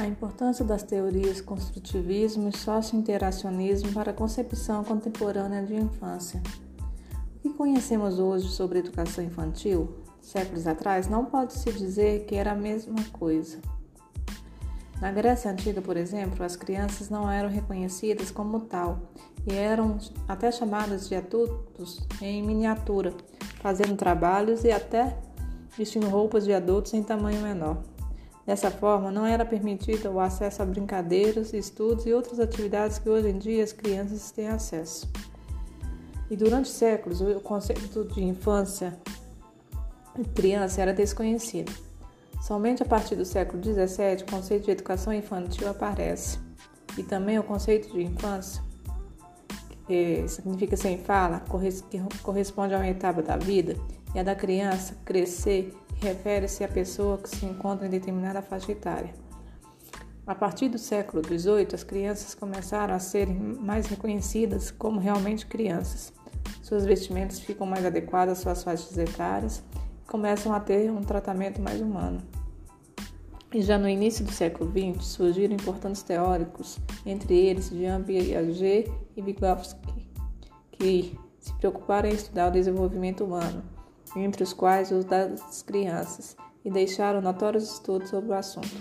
A importância das teorias construtivismo e socio-interacionismo para a concepção contemporânea de infância. O que conhecemos hoje sobre educação infantil, séculos atrás, não pode-se dizer que era a mesma coisa. Na Grécia Antiga, por exemplo, as crianças não eram reconhecidas como tal e eram até chamadas de adultos em miniatura, fazendo trabalhos e até vestindo roupas de adultos em tamanho menor. Dessa forma, não era permitido o acesso a brincadeiras, estudos e outras atividades que hoje em dia as crianças têm acesso. E durante séculos, o conceito de infância e criança era desconhecido. Somente a partir do século XVII, o conceito de educação infantil aparece. E também o conceito de infância, que significa sem fala, que corresponde a uma etapa da vida, e a da criança crescer, refere-se à pessoa que se encontra em determinada faixa etária. A partir do século XVIII, as crianças começaram a serem mais reconhecidas como realmente crianças. Suas vestimentas ficam mais adequadas às suas faixas etárias começam a ter um tratamento mais humano. E já no início do século XX surgiram importantes teóricos, entre eles Jean Piaget e Vygotsky, que se preocuparam em estudar o desenvolvimento humano, entre os quais os das crianças, e deixaram notórios estudos sobre o assunto.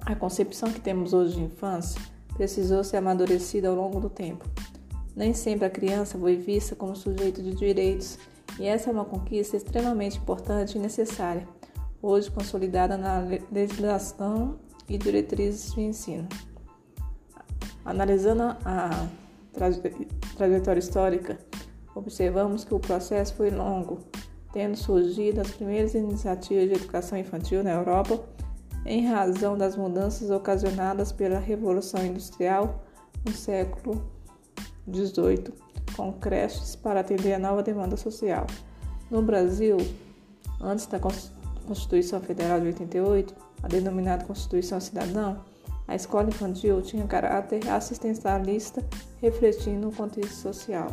A concepção que temos hoje de infância precisou ser amadurecida ao longo do tempo. Nem sempre a criança foi vista como sujeito de direitos e essa é uma conquista extremamente importante e necessária, hoje consolidada na legislação e diretrizes de ensino. Analisando a trajetória histórica, observamos que o processo foi longo, tendo surgido as primeiras iniciativas de educação infantil na Europa em razão das mudanças ocasionadas pela Revolução Industrial no século XVIII com creches para atender a nova demanda social. No Brasil, antes da Constituição Federal de 88, a denominada Constituição Cidadã, a escola infantil tinha caráter assistencialista, refletindo o contexto social.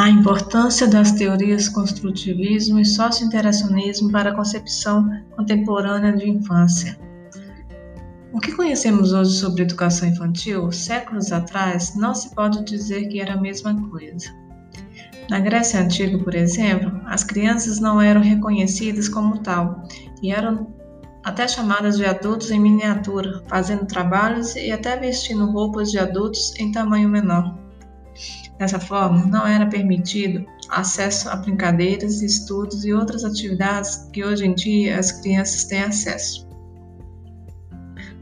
A importância das teorias construtivismo e socio-interacionismo para a concepção contemporânea de infância. O que conhecemos hoje sobre educação infantil, séculos atrás, não se pode dizer que era a mesma coisa. Na Grécia Antiga, por exemplo, as crianças não eram reconhecidas como tal e eram até chamadas de adultos em miniatura, fazendo trabalhos e até vestindo roupas de adultos em tamanho menor. Dessa forma, não era permitido acesso a brincadeiras, estudos e outras atividades que hoje em dia as crianças têm acesso.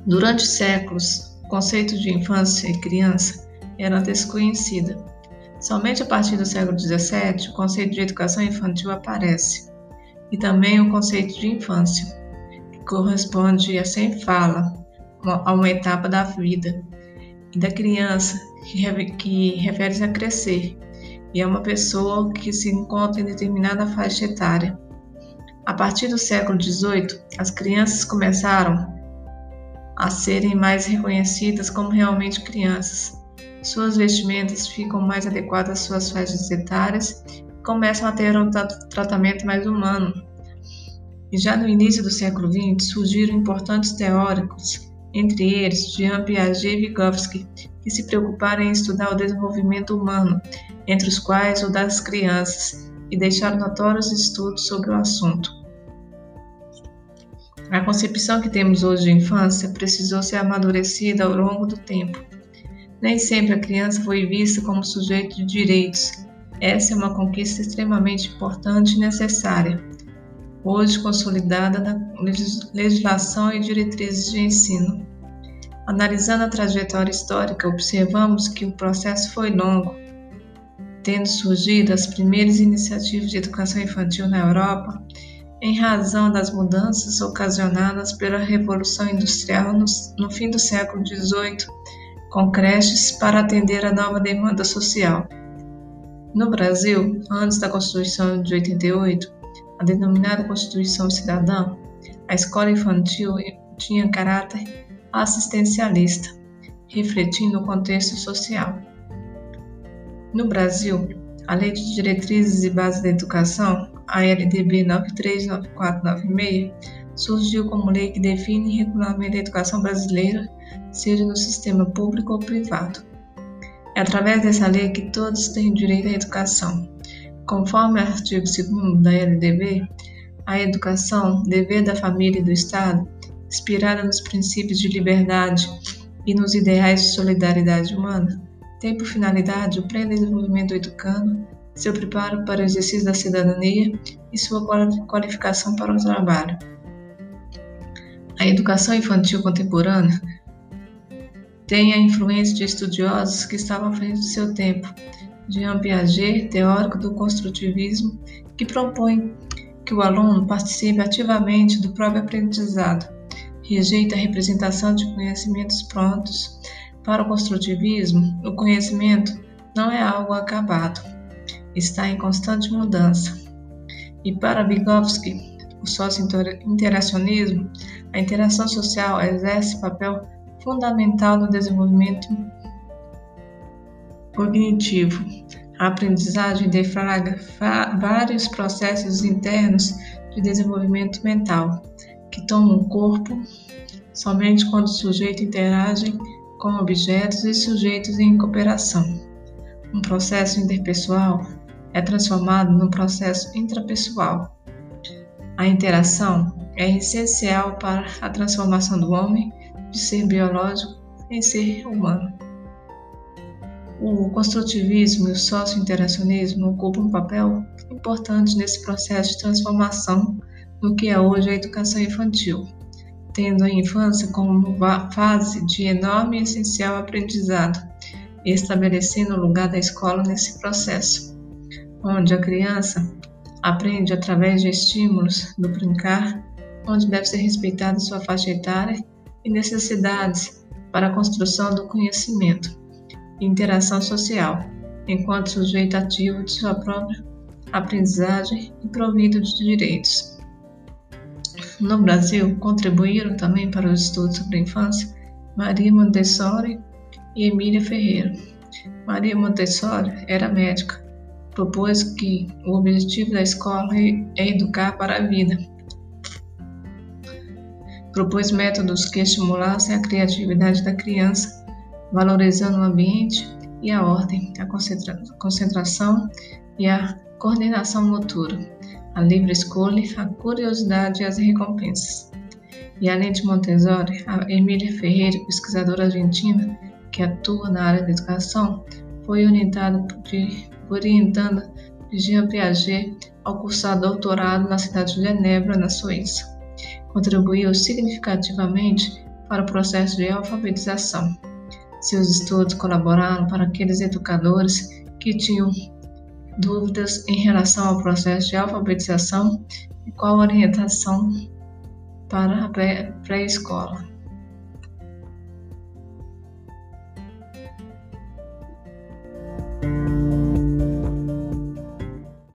Durante séculos, o conceito de infância e criança era desconhecido. Somente a partir do século XVII, o conceito de educação infantil aparece, e também o conceito de infância, que corresponde a sem fala, a uma etapa da vida, da criança, que, refere-se a crescer, e é uma pessoa que se encontra em determinada faixa etária. A partir do século XVIII, as crianças começaram a serem mais reconhecidas como realmente crianças. Suas vestimentas ficam mais adequadas às suas faixas etárias e começam a ter um tratamento mais humano. E já no início do século XX surgiram importantes teóricos entre eles Jean Piaget e Vygotsky, que se preocuparam em estudar o desenvolvimento humano, entre os quais o das crianças, e deixaram notórios estudos sobre o assunto. A concepção que temos hoje de infância precisou ser amadurecida ao longo do tempo. Nem sempre a criança foi vista como sujeito de direitos. Essa é uma conquista extremamente importante e necessária hoje consolidada na legislação e diretrizes de ensino. Analisando a trajetória histórica, observamos que o processo foi longo, tendo surgido as primeiras iniciativas de educação infantil na Europa em razão das mudanças ocasionadas pela Revolução Industrial no, no fim do século XVIII, com creches para atender a nova demanda social. No Brasil, antes da Constituição de 88, a denominada Constituição Cidadã, a escola infantil tinha caráter assistencialista, refletindo o contexto social. No Brasil, a Lei de Diretrizes e Bases da Educação, a LDB 939496, surgiu como lei que define e regulamenta a educação brasileira, seja no sistema público ou privado. É através dessa lei que todos têm direito à educação. Conforme o artigo 2 da LDB, a educação, dever da família e do Estado, inspirada nos princípios de liberdade e nos ideais de solidariedade humana, tem por finalidade o pleno desenvolvimento do educando, seu preparo para o exercício da cidadania e sua qualificação para o trabalho. A educação infantil contemporânea tem a influência de estudiosos que estavam à frente do seu tempo, Jean Piaget, teórico do construtivismo, que propõe que o aluno participe ativamente do próprio aprendizado, rejeita a representação de conhecimentos prontos, para o construtivismo, o conhecimento não é algo acabado, está em constante mudança. E para Vygotsky, o socio-interacionismo, a interação social exerce papel fundamental no desenvolvimento cognitivo. A aprendizagem deflagra vários processos internos de desenvolvimento mental, que tomam corpo somente quando o sujeito interage com objetos e sujeitos em cooperação. Um processo interpessoal é transformado num processo intrapessoal. A interação é essencial para a transformação do homem de ser biológico em ser humano. O construtivismo e o socio-interacionismo ocupam um papel importante nesse processo de transformação no que é hoje a educação infantil tendo a infância como fase de enorme e essencial aprendizado, estabelecendo o lugar da escola nesse processo, onde a criança aprende através de estímulos do brincar, onde deve ser respeitada sua faixa etária e necessidades para a construção do conhecimento e interação social, enquanto sujeito ativo de sua própria aprendizagem e provido de direitos. No Brasil, contribuíram também para os estudos sobre a infância Maria Montessori e Emília Ferreira. Maria Montessori era médica. Propôs que o objetivo da escola é educar para a vida. Propôs métodos que estimulassem a criatividade da criança, valorizando o ambiente e a ordem, a concentração e a coordenação motora a livre escolha, a curiosidade e as recompensas. E além de Montessori, a Emília Ferreira, pesquisadora argentina que atua na área da educação, foi orientada por, orientando Jean Piaget ao cursar doutorado na cidade de Genebra, na Suíça. Contribuiu significativamente para o processo de alfabetização. Seus estudos colaboraram para aqueles educadores que tinham dúvidas em relação ao processo de alfabetização e qual a orientação para a pré-escola.